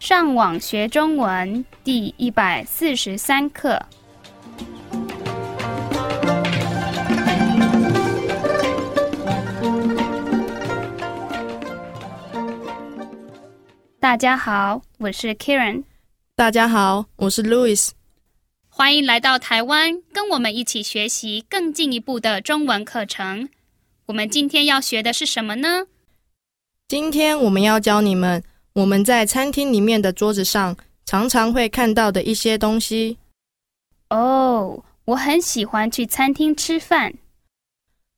上网学中文第一百四十三课。大家好，我是 Karen。大家好，我是 Louis。欢迎来到台湾，跟我们一起学习更进一步的中文课程。我们今天要学的是什么呢？今天我们要教你们我们在餐厅里面的桌子上常常会看到的一些东西。哦，我很喜欢去餐厅吃饭，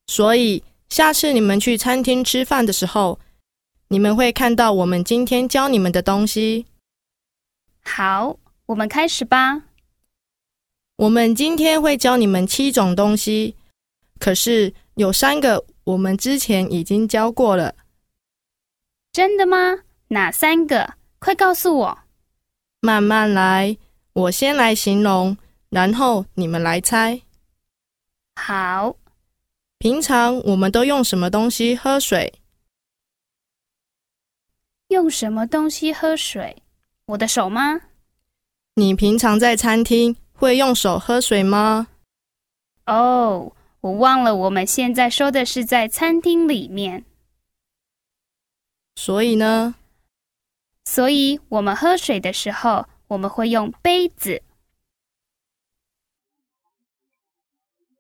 所以下次你们去餐厅吃饭的时候，你们会看到我们今天教你们的东西。好，我们开始吧。我们今天会教你们七种东西，可是有三个我们之前已经教过了。真的吗？哪三个？快告诉我。慢慢来，我先来形容，然后你们来猜。好，平常我们都用什么东西喝水？用什么东西喝水？我的手吗？你平常在餐厅会用手喝水吗？哦，我忘了，我们现在说的是在餐厅里面。所以呢？所以我们喝水的时候，我们会用杯子。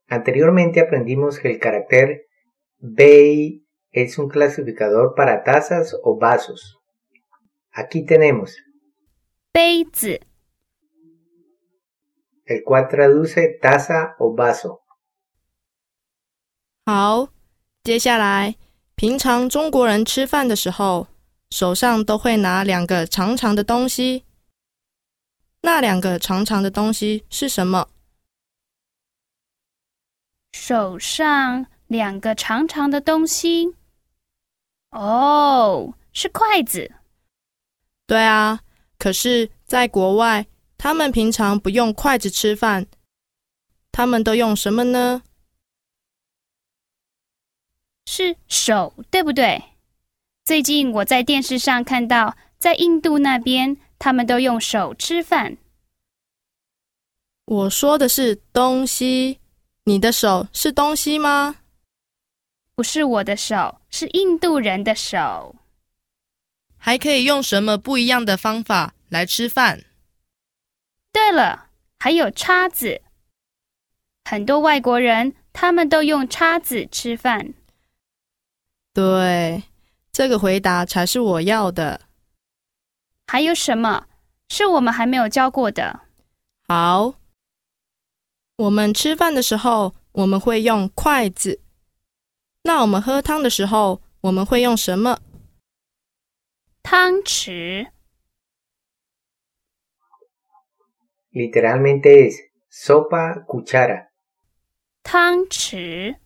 Anteriormente aprendimos que el carácter BEI es un clasificador para tazas o vasos. Aquí tenemos, 杯子， el cual traduce taza o vaso. 好，接下来，平常中国人吃饭的时候， 手上都会拿两个长长的东西。那两个长长的东西是什么？手上两个长长的东西。哦，是筷子。对啊，可是，在国外，他们平常不用筷子吃饭，他们都用什么呢？是手，对不对？最近我在电视上看到，在印度那边，他们都用手吃饭。我说的是东西，你的手是东西吗？不是我的手，是印度人的手。还可以用什么不一样的方法来吃饭？对了，还有叉子。很多外国人他们都用叉子吃饭。对，这个回答才是我要的。还有什么是我们还没有教过的？好，我们吃饭的时候我们会用筷子，那我们喝汤的时候我们会用什么？汤匙。Literalmente es sopa cuchara. 汤匙。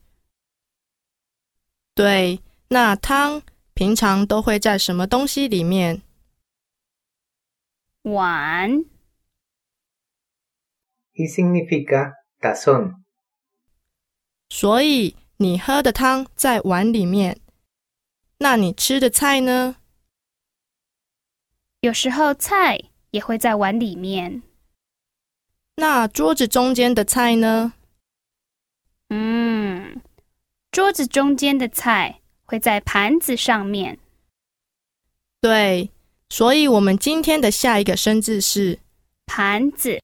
对，那汤平常都会在什么东西里面？碗。Y significa tazón. 所以你喝的汤在碗里面，那你吃的菜呢？有时候菜也会在碗里面。那桌子中间的菜呢？嗯，桌子中间的菜会在盘子上面。对，所以我们今天的下一个生字是盘子。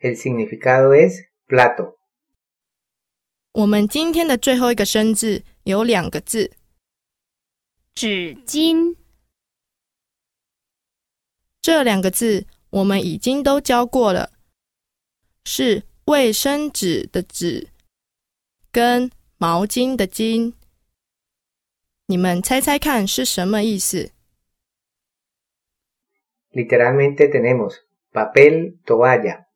El significado es plato. 我们今天的最后一个生字有两个字，纸巾。这两个字我们已经都教过了，是卫生纸的纸跟毛巾的巾。你们猜猜看是什么意思？Literalmente tenemos papel toalla.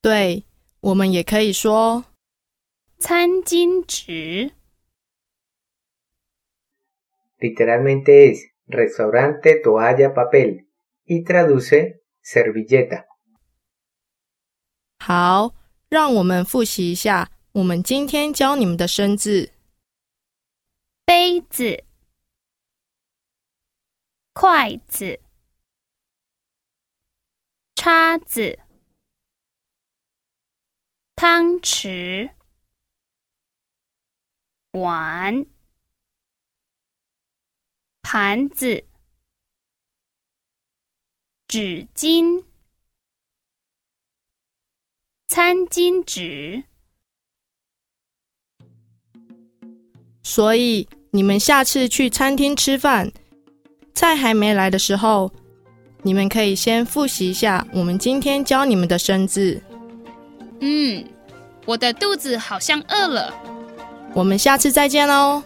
对，我们也可以说餐巾纸。Literalmente es restaurante toalla papel y traduce servilleta. 好，让我们复习一下我们今天教你们的生字。杯子、筷子、叉子、汤匙、碗、盘子、纸巾、餐巾纸。所以你们下次去餐厅吃饭。菜还没来的时候，你们可以先复习一下我们今天教你们的生字。嗯，我的肚子好像饿了。我们下次再见喽。